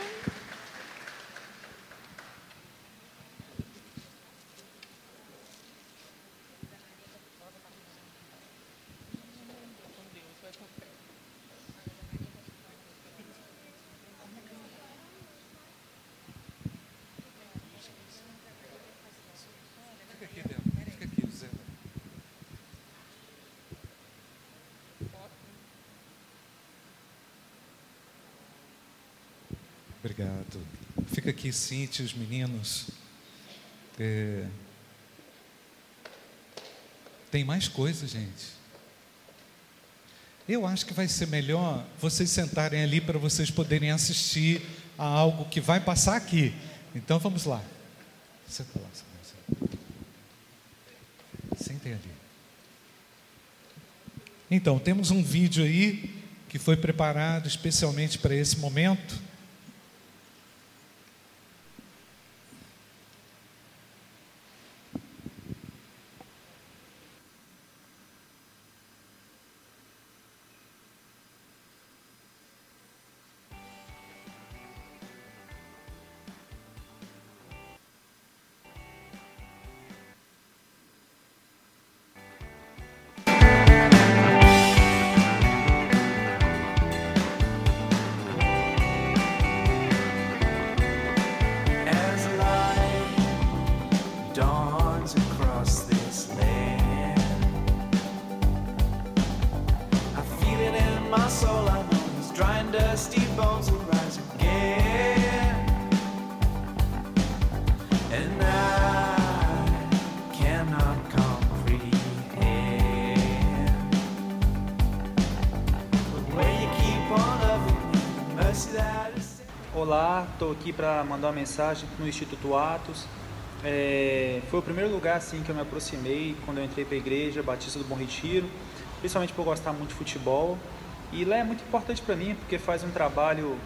Obrigado. Fica aqui, Cintia, os meninos. É... Tem mais coisa, gente. Eu acho que vai ser melhor vocês sentarem ali para vocês poderem assistir a algo que vai passar aqui. Então vamos lá. Senta lá, senta. Sentem ali. Então, temos um vídeo aí que foi preparado especialmente para esse momento. Estou aqui para mandar uma mensagem no Instituto Atos. É, foi o primeiro lugar assim que eu me aproximei quando eu entrei para a igreja Batista do Bom Retiro, principalmente por gostar muito de futebol. E lá é muito importante para mim porque faz um trabalho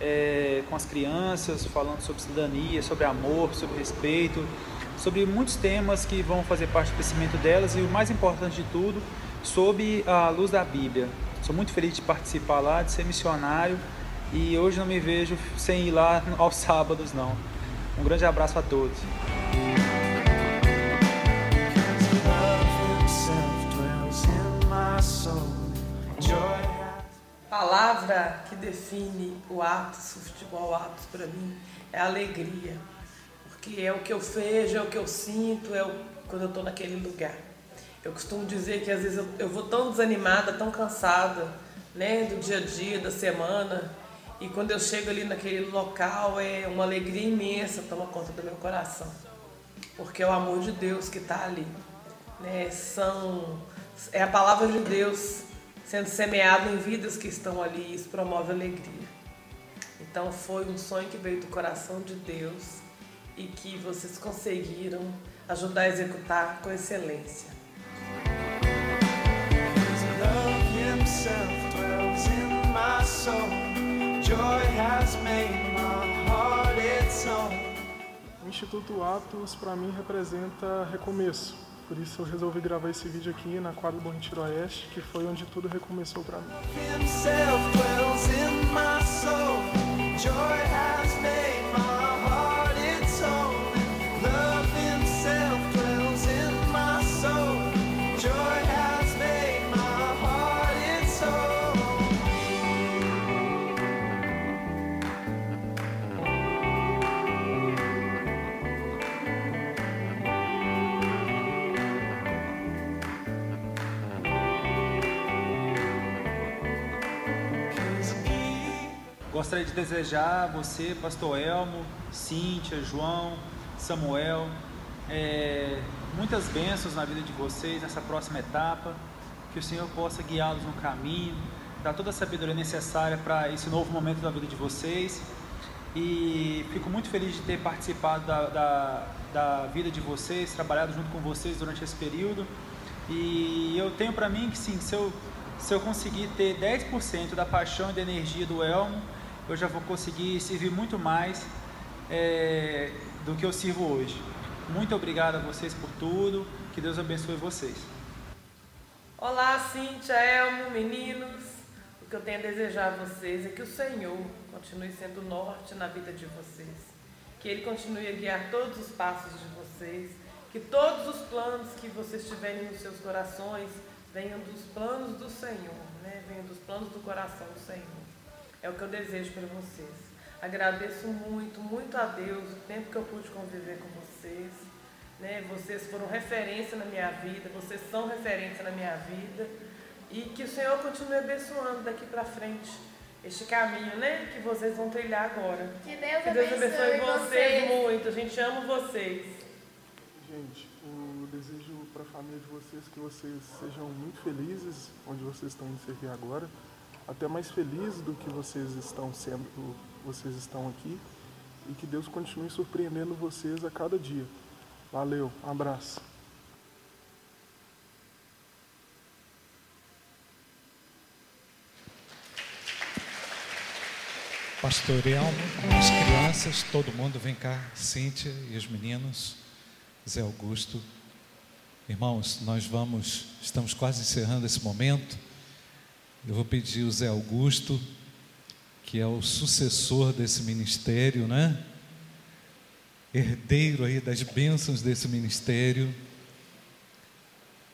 é, com as crianças, falando sobre cidadania, sobre amor, sobre respeito, sobre muitos temas que vão fazer parte do crescimento delas e o mais importante de tudo, sobre a luz da Bíblia. Sou muito feliz de participar lá, de ser missionário e hoje não me vejo sem ir lá aos sábados não. Um grande abraço a todos. palavra que define o Atos, o futebol Atos para mim, é alegria. Porque é o que eu vejo, é o que eu sinto, é o, quando eu estou naquele lugar. Eu costumo dizer que às vezes eu, eu vou tão desanimada, tão cansada, né, do dia a dia, da semana, e quando eu chego ali naquele local, é uma alegria imensa toma conta do meu coração. Porque é o amor de Deus que está ali. Né? São, é a palavra de Deus sendo semeada em vidas que estão ali. Isso promove alegria. Então foi um sonho que veio do coração de Deus e que vocês conseguiram ajudar a executar com excelência. Himself dwells in my soul. O Instituto Atos para mim representa recomeço. Por isso eu resolvi gravar esse vídeo aqui na quadra do Retiro Oeste, que foi onde tudo recomeçou para mim. Gostaria de desejar a você, Pastor Elmo, Cíntia, João, Samuel, é, muitas bênçãos na vida de vocês nessa próxima etapa, que o Senhor possa guiá-los no caminho, dar toda a sabedoria necessária para esse novo momento da vida de vocês. E fico muito feliz de ter participado da, da, da vida de vocês, trabalhado junto com vocês durante esse período. E eu tenho para mim que sim, se eu, se eu conseguir ter 10% da paixão e da energia do Elmo, eu já vou conseguir servir muito mais é, do que eu sirvo hoje. Muito obrigado a vocês por tudo. Que Deus abençoe vocês. Olá, Cíntia, Elmo, meninos. O que eu tenho a desejar a vocês é que o Senhor continue sendo norte na vida de vocês. Que Ele continue a guiar todos os passos de vocês. Que todos os planos que vocês tiverem nos seus corações venham dos planos do Senhor, né? venham dos planos do coração do Senhor. É o que eu desejo para vocês. Agradeço muito, muito a Deus o tempo que eu pude conviver com vocês. Né? Vocês foram referência na minha vida, vocês são referência na minha vida. E que o Senhor continue abençoando daqui para frente. este caminho, né? Que vocês vão trilhar agora. Que Deus, que Deus abençoe, abençoe vocês vocês muito. A gente ama vocês. Gente, eu desejo para a família de vocês que vocês sejam muito felizes onde vocês estão servir agora, até mais felizes do que vocês estão sendo, vocês estão aqui, e que Deus continue surpreendendo vocês a cada dia. Valeu, um abraço. Pastor Elmo, as crianças, todo mundo vem cá, Cíntia e os meninos, Zé Augusto. Irmãos, nós vamos, estamos quase encerrando esse momento. Eu vou pedir o Zé Augusto, que é o sucessor desse ministério, né? Herdeiro aí das bênçãos desse ministério,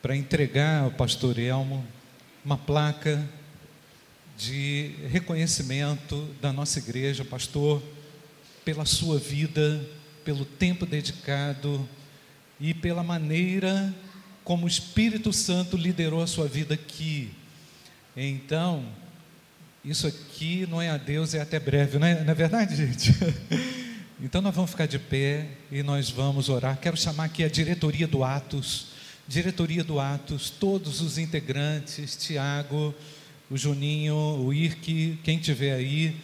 para entregar ao pastor Elmo uma placa de reconhecimento da nossa igreja, pastor, pela sua vida, pelo tempo dedicado e pela maneira como o Espírito Santo liderou a sua vida aqui. Então, isso aqui não é a Deus, é até breve, não é, não é verdade, gente? Então nós vamos ficar de pé e nós vamos orar. Quero chamar aqui a diretoria do Atos, diretoria do Atos, todos os integrantes, Tiago, o Juninho, o Irque, quem tiver aí,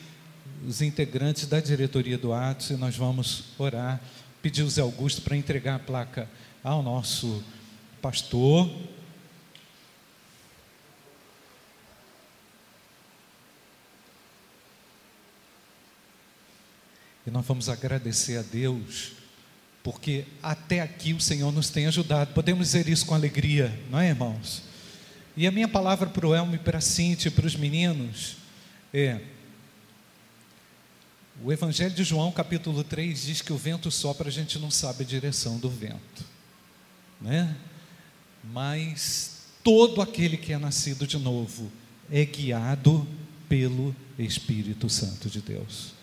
os integrantes da diretoria do Atos, e nós vamos orar, pedir o Zé Augusto para entregar a placa ao nosso pastor. E nós vamos agradecer a Deus, porque até aqui o Senhor nos tem ajudado. Podemos dizer isso com alegria, não é, irmãos? E a minha palavra para o Elmo e para a Cintia para os meninos é: o Evangelho de João, capítulo 3, diz que o vento sopra, a gente não sabe a direção do vento, né? Mas todo aquele que é nascido de novo é guiado pelo Espírito Santo de Deus.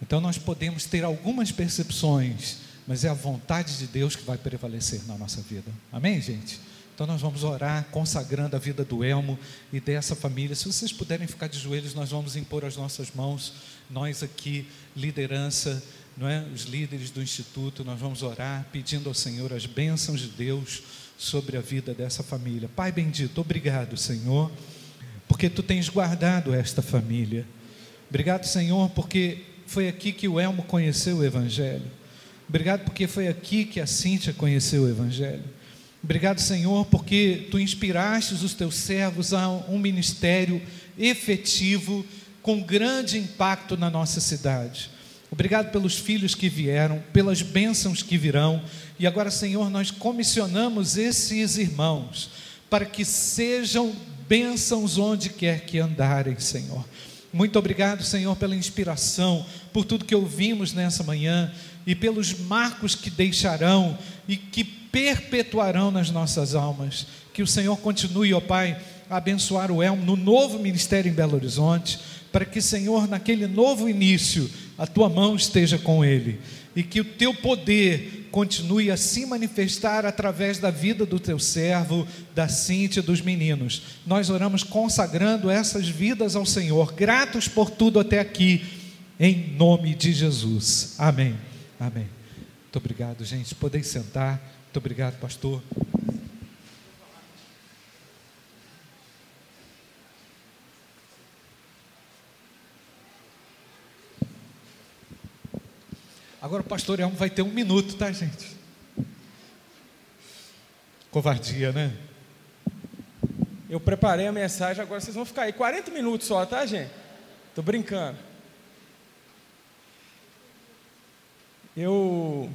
Então nós podemos ter algumas percepções, mas é a vontade de Deus que vai prevalecer na nossa vida. Amém, gente? Então nós vamos orar consagrando a vida do Elmo e dessa família. Se vocês puderem ficar de joelhos, nós vamos impor as nossas mãos, nós aqui, liderança, não é? Os líderes do instituto, nós vamos orar pedindo ao Senhor as bênçãos de Deus sobre a vida dessa família. Pai bendito, obrigado, Senhor, porque tu tens guardado esta família. Obrigado, Senhor, porque foi aqui que o Elmo conheceu o Evangelho. Obrigado porque foi aqui que a Cíntia conheceu o Evangelho. Obrigado, Senhor, porque tu inspiraste os teus servos a um ministério efetivo, com grande impacto na nossa cidade. Obrigado pelos filhos que vieram, pelas bênçãos que virão. E agora, Senhor, nós comissionamos esses irmãos para que sejam bênçãos onde quer que andarem, Senhor. Muito obrigado, Senhor, pela inspiração, por tudo que ouvimos nessa manhã e pelos marcos que deixarão e que perpetuarão nas nossas almas. Que o Senhor continue, ó Pai, a abençoar o Elmo no novo ministério em Belo Horizonte, para que, Senhor, naquele novo início, a tua mão esteja com ele e que o teu poder continue a se manifestar através da vida do teu servo, da Cíntia, dos meninos. Nós oramos consagrando essas vidas ao Senhor, gratos por tudo até aqui, em nome de Jesus. Amém. Amém. Muito obrigado, gente. Podem sentar. Muito obrigado, pastor. Agora o pastor Elmo vai ter um minuto, tá, gente? Covardia, né? Eu preparei a mensagem, agora vocês vão ficar aí 40 minutos só, tá, gente? Tô brincando. Eu.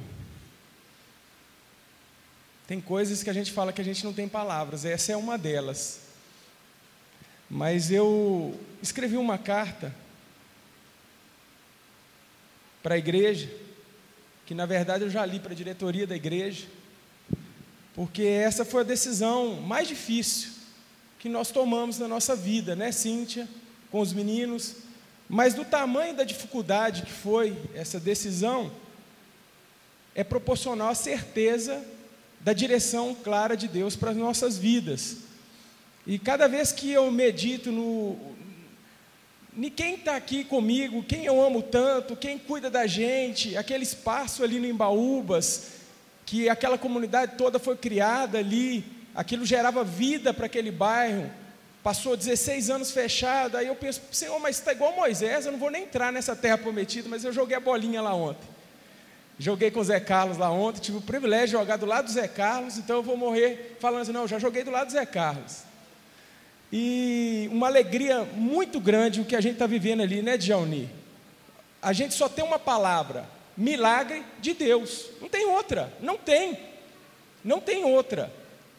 Tem coisas que a gente fala que a gente não tem palavras, essa é uma delas. Mas eu escrevi uma carta para a igreja que na verdade eu já li para a diretoria da igreja, porque essa foi a decisão mais difícil que nós tomamos na nossa vida, né, Cíntia, com os meninos, mas do tamanho da dificuldade que foi essa decisão, é proporcional à certeza da direção clara de Deus para as nossas vidas. E cada vez que eu medito no, quem está aqui comigo, quem eu amo tanto, quem cuida da gente, aquele espaço ali no Embaúbas, que aquela comunidade toda foi criada ali, aquilo gerava vida para aquele bairro, passou 16 anos fechado, aí eu penso, Senhor, mas está igual Moisés, eu não vou nem entrar nessa terra prometida, mas eu joguei a bolinha lá ontem. Joguei com o Zé Carlos lá ontem, tive o privilégio de jogar do lado do Zé Carlos, então eu vou morrer falando assim, não, já joguei do lado do Zé Carlos. E uma alegria muito grande o que a gente está vivendo ali, né, Djauni? A gente só tem uma palavra: milagre de Deus. Não tem outra, não tem. Não tem outra.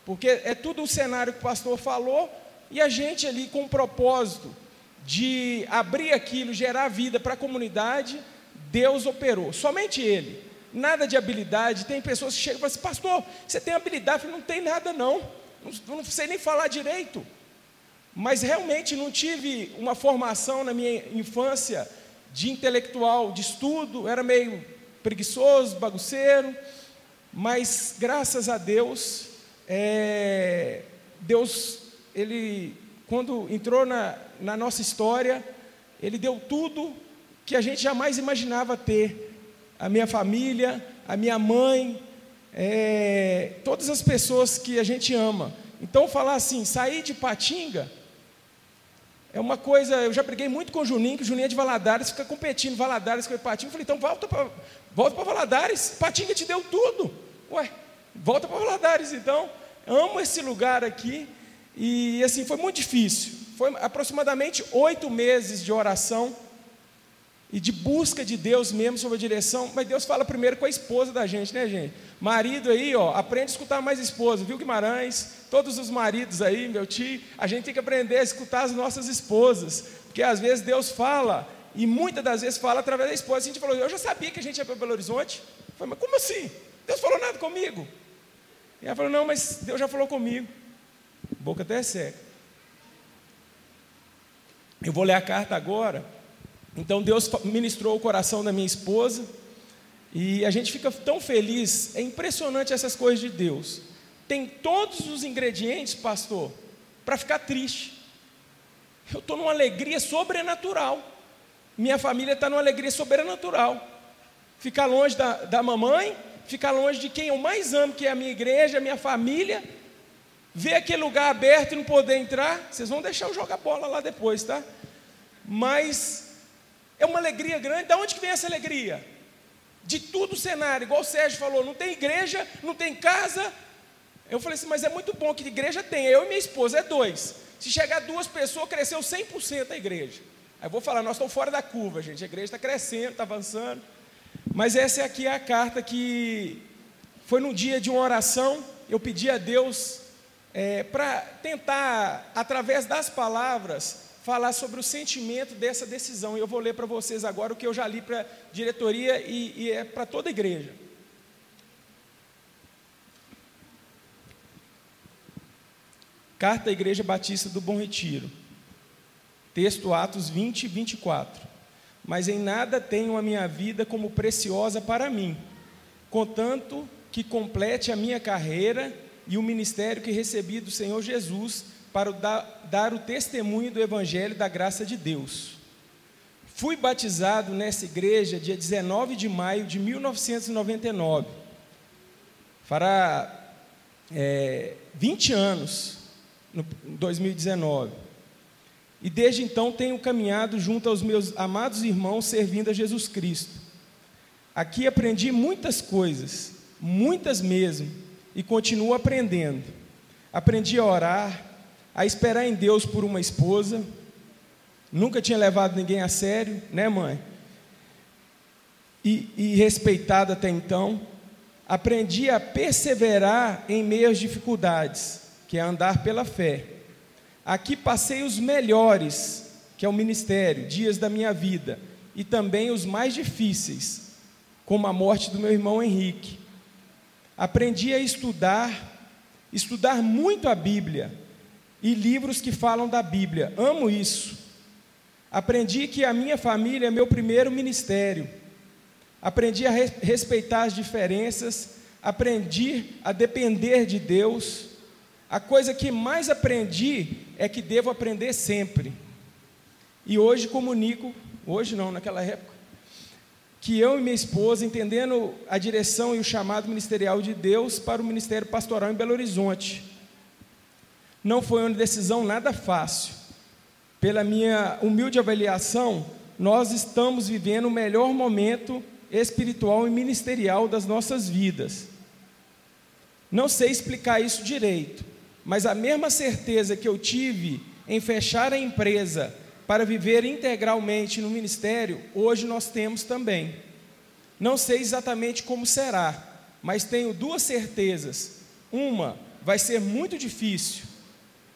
Porque é tudo o cenário que o pastor falou e a gente ali com o propósito de abrir aquilo, gerar vida para a comunidade, Deus operou. Somente Ele. Nada de habilidade. Tem pessoas que chegam e falam assim, pastor, você tem habilidade? Eu falei, não tem nada não. Não, não sei nem falar direito. Mas realmente não tive uma formação na minha infância de intelectual, de estudo, era meio preguiçoso, bagunceiro, mas graças a Deus, é, Deus, Ele, quando entrou na, na nossa história, Ele deu tudo que a gente jamais imaginava ter. A minha família, a minha mãe, é, todas as pessoas que a gente ama. Então, falar assim, sair de Patinga é uma coisa, eu já briguei muito com o Juninho, que o Juninho é de Valadares, fica competindo Valadares com o Patinga. Eu falei, então volta para volta Valadares, Patinga te deu tudo. Ué, volta para Valadares então. Amo esse lugar aqui. E assim, foi muito difícil. Foi aproximadamente oito meses de oração e de busca de Deus mesmo sobre a direção, mas Deus fala primeiro com a esposa da gente, né, gente? Marido aí, ó, aprende a escutar mais esposa, viu, Guimarães? Todos os maridos aí, meu tio, a gente tem que aprender a escutar as nossas esposas, porque às vezes Deus fala, e muitas das vezes fala através da esposa. A gente falou, eu já sabia que a gente ia para Belo Horizonte. Eu falei, mas como assim? Deus falou nada comigo. E ela falou, não, mas Deus já falou comigo. Boca até seca. Eu vou ler a carta agora. Então Deus ministrou o coração da minha esposa e a gente fica tão feliz. É impressionante essas coisas de Deus. Tem todos os ingredientes, pastor, para ficar triste. Eu estou numa alegria sobrenatural. Minha família está numa alegria sobrenatural. Ficar longe da, da mamãe, ficar longe de quem eu mais amo, que é a minha igreja, a minha família. Ver aquele lugar aberto e não poder entrar. Vocês vão deixar eu jogar bola lá depois, tá? Mas é uma alegria grande. Da onde que vem essa alegria? De tudo o cenário, igual o Sérgio falou, não tem igreja, não tem casa. Eu falei assim, mas é muito bom que igreja tem. Eu e minha esposa é dois. Se chegar duas pessoas, cresceu 100% a igreja. Aí eu vou falar, nós estamos fora da curva, gente. A igreja está crescendo, está avançando. Mas essa aqui é a carta que foi num dia de uma oração. Eu pedi a Deus é, para tentar, através das palavras, falar sobre o sentimento dessa decisão. E eu vou ler para vocês agora o que eu já li para a diretoria e, e é para toda a igreja. Carta à Igreja Batista do Bom Retiro. Texto Atos 20 e 24. Mas em nada tenho a minha vida como preciosa para mim, contanto que complete a minha carreira e o ministério que recebi do Senhor Jesus para dar o testemunho do Evangelho da graça de Deus. Fui batizado nessa igreja dia 19 de maio de 1999. Fará é, 20 anos, no 2019. E desde então tenho caminhado junto aos meus amados irmãos servindo a Jesus Cristo. Aqui aprendi muitas coisas, muitas mesmo, e continuo aprendendo. Aprendi a orar, a esperar em Deus por uma esposa. Nunca tinha levado ninguém a sério, né, mãe? E, e respeitado até então. Aprendi a perseverar em meio às dificuldades, que é andar pela fé. Aqui passei os melhores, que é o ministério, dias da minha vida, e também os mais difíceis, como a morte do meu irmão Henrique. Aprendi a estudar, estudar muito a Bíblia, e livros que falam da Bíblia. Amo isso. Aprendi que a minha família é meu primeiro ministério. Aprendi a re respeitar as diferenças. Aprendi a depender de Deus. A coisa que mais aprendi é que devo aprender sempre. E hoje comunico, hoje não, naquela época, que eu e minha esposa, entendendo a direção e o chamado ministerial de Deus para o ministério pastoral em Belo Horizonte, não foi uma decisão nada fácil. Pela minha humilde avaliação, nós estamos vivendo o melhor momento espiritual e ministerial das nossas vidas. Não sei explicar isso direito, mas a mesma certeza que eu tive em fechar a empresa para viver integralmente no ministério, hoje nós temos também. Não sei exatamente como será, mas tenho duas certezas. Uma, vai ser muito difícil,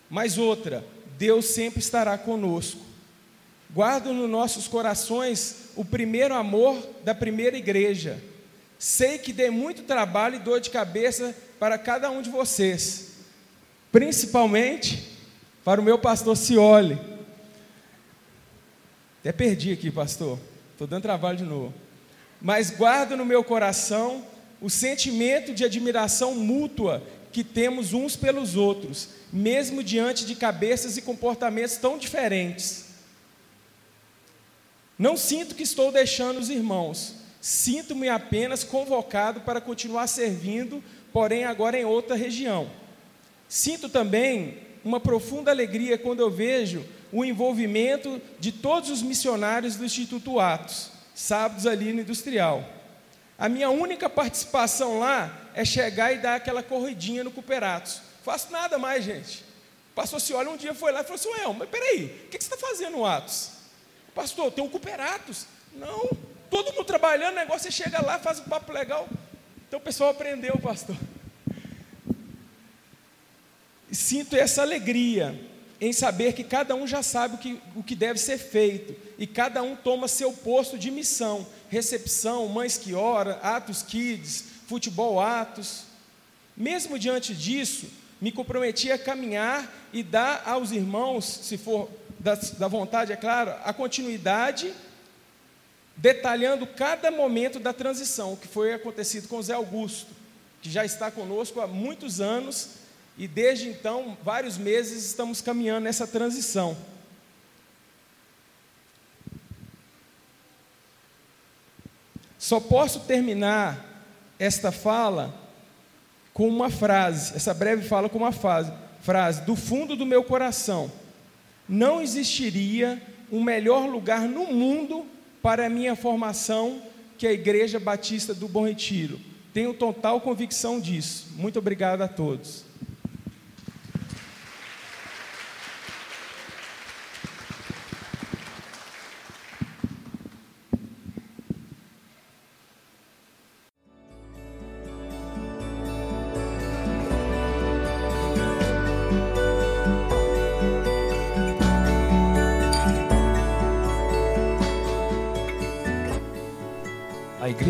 mas outra, Deus sempre estará conosco. Guardo nos nossos corações o primeiro amor da primeira igreja. Sei que dei muito trabalho e dor de cabeça para cada um de vocês, principalmente para o meu pastor Cioli. Até perdi aqui, pastor. Estou dando trabalho de novo. Mas guardo no meu coração o sentimento de admiração mútua que temos uns pelos outros, mesmo diante de cabeças e comportamentos tão diferentes. Não sinto que estou deixando os irmãos, sinto-me apenas convocado para continuar servindo, porém agora em outra região. Sinto também uma profunda alegria quando eu vejo o envolvimento de todos os missionários do Instituto Atos, sábados ali no Industrial. A minha única participação lá é chegar e dar aquela corridinha no Cooperatos. Faço nada mais, gente. O pastor se olha um dia foi lá e falou assim: Ué, mas peraí, o que você está fazendo no Atos? Pastor, tem um Cooperatos. Não, todo mundo trabalhando, o negócio você chega lá, faz um papo legal. Então o pessoal aprendeu, pastor. Sinto essa alegria em saber que cada um já sabe o que, o que deve ser feito e cada um toma seu posto de missão. Recepção, mães que ora, atos kids, futebol atos. Mesmo diante disso, me comprometi a caminhar e dar aos irmãos, se for da, da vontade, é claro, a continuidade, detalhando cada momento da transição, que foi acontecido com Zé Augusto, que já está conosco há muitos anos e desde então, vários meses, estamos caminhando nessa transição. Só posso terminar esta fala com uma frase, essa breve fala com uma frase, frase do fundo do meu coração não existiria um melhor lugar no mundo para a minha formação que a Igreja Batista do Bom Retiro. Tenho total convicção disso. Muito obrigado a todos.